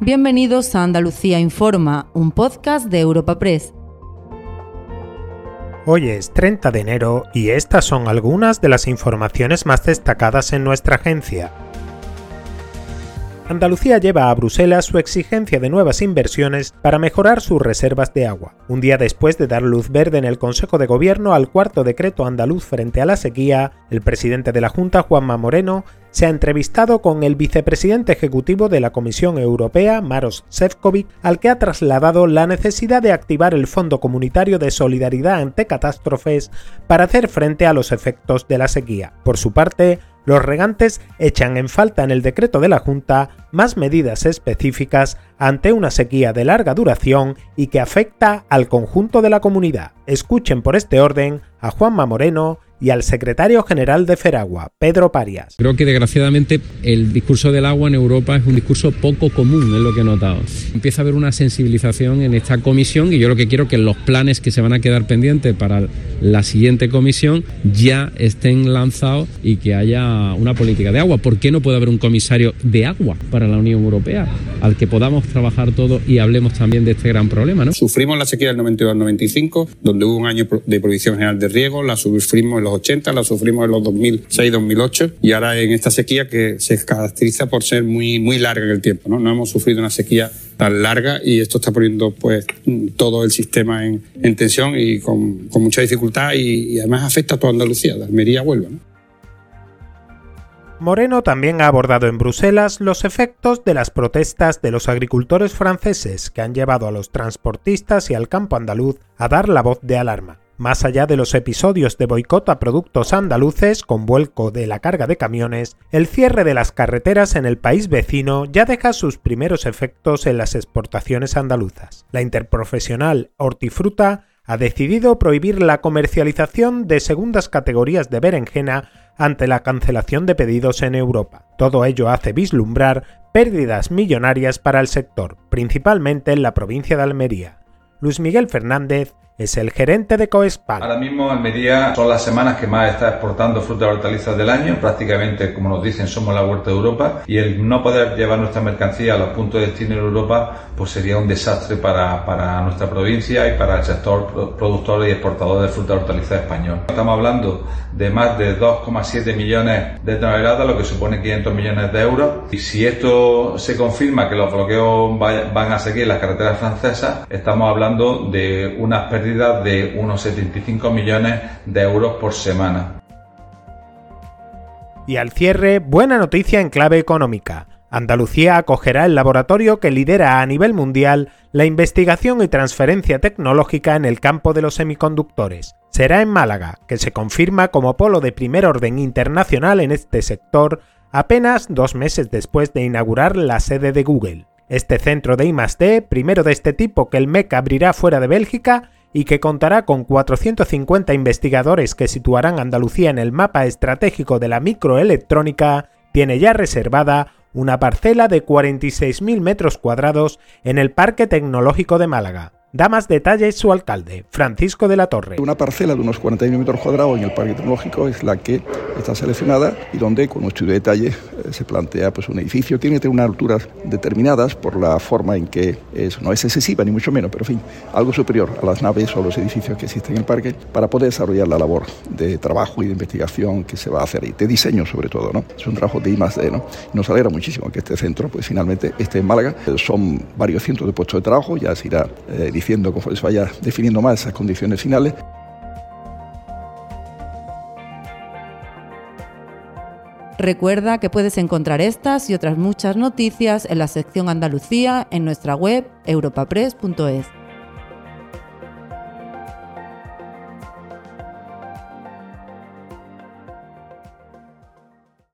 Bienvenidos a Andalucía Informa, un podcast de Europa Press. Hoy es 30 de enero y estas son algunas de las informaciones más destacadas en nuestra agencia. Andalucía lleva a Bruselas su exigencia de nuevas inversiones para mejorar sus reservas de agua. Un día después de dar luz verde en el Consejo de Gobierno al cuarto decreto andaluz frente a la sequía, el presidente de la Junta, Juanma Moreno, se ha entrevistado con el vicepresidente ejecutivo de la Comisión Europea, Maros Sefcovic, al que ha trasladado la necesidad de activar el Fondo Comunitario de Solidaridad ante Catástrofes para hacer frente a los efectos de la sequía. Por su parte, los regantes echan en falta en el decreto de la Junta más medidas específicas ante una sequía de larga duración y que afecta al conjunto de la comunidad. Escuchen por este orden a Juanma Moreno, y al secretario general de Feragua, Pedro Parias. Creo que desgraciadamente el discurso del agua en Europa es un discurso poco común, es lo que he notado. Empieza a haber una sensibilización en esta comisión y yo lo que quiero es que los planes que se van a quedar pendientes para la siguiente comisión ya estén lanzados y que haya una política de agua. ¿Por qué no puede haber un comisario de agua para la Unión Europea al que podamos trabajar todos y hablemos también de este gran problema? ¿no? Sufrimos la sequía del 92-95, donde hubo un año de provisión general de riego, la sufrimos los 80, la sufrimos en los 2006-2008 y ahora en esta sequía que se caracteriza por ser muy, muy larga en el tiempo. ¿no? hemos sufrido una sequía tan larga y esto está poniendo pues todo el sistema en, tensión y con, mucha dificultad y, además afecta a toda Andalucía, de Almería a Huelva. Moreno también ha abordado en Bruselas los efectos de las protestas de los agricultores franceses que han llevado a los transportistas y al campo andaluz a dar la voz de alarma. Más allá de los episodios de boicot a productos andaluces con vuelco de la carga de camiones, el cierre de las carreteras en el país vecino ya deja sus primeros efectos en las exportaciones andaluzas. La interprofesional Hortifruta ha decidido prohibir la comercialización de segundas categorías de berenjena ante la cancelación de pedidos en Europa. Todo ello hace vislumbrar pérdidas millonarias para el sector, principalmente en la provincia de Almería. Luis Miguel Fernández es el gerente de Coespan. Ahora mismo Almería son las semanas que más está exportando frutas y hortalizas del año. Prácticamente, como nos dicen, somos la huerta de Europa y el no poder llevar nuestra mercancía a los puntos de destino en Europa pues sería un desastre para, para nuestra provincia y para el sector productor y exportador de frutas y hortalizas español. Estamos hablando de más de 2,7 millones de toneladas, lo que supone 500 millones de euros. Y si esto se confirma que los bloqueos van a seguir las carreteras francesas, estamos hablando de unas pérdidas de unos 75 millones de euros por semana. Y al cierre, buena noticia en clave económica. Andalucía acogerá el laboratorio que lidera a nivel mundial la investigación y transferencia tecnológica en el campo de los semiconductores. Será en Málaga, que se confirma como polo de primer orden internacional en este sector apenas dos meses después de inaugurar la sede de Google. Este centro de I+D, primero de este tipo que el MEC abrirá fuera de Bélgica, y que contará con 450 investigadores que situarán Andalucía en el mapa estratégico de la microelectrónica, tiene ya reservada una parcela de 46.000 metros cuadrados en el Parque Tecnológico de Málaga. Da más detalles su alcalde, Francisco de la Torre. Una parcela de unos 41 metros cuadrados en el Parque Tecnológico es la que está seleccionada y donde, con un estudio de detalle, eh, se plantea pues, un edificio. Tiene que tener unas alturas determinadas por la forma en que es, no es excesiva, ni mucho menos, pero en fin, algo superior a las naves o a los edificios que existen en el parque para poder desarrollar la labor de trabajo y de investigación que se va a hacer y de diseño sobre todo. ¿no? Es un trabajo de I ¿no? Nos alegra muchísimo que este centro pues, finalmente esté en Málaga. Son varios cientos de puestos de trabajo, ya se irá eh, definiendo más esas condiciones finales. Recuerda que puedes encontrar estas y otras muchas noticias en la sección Andalucía en nuestra web europapress.es.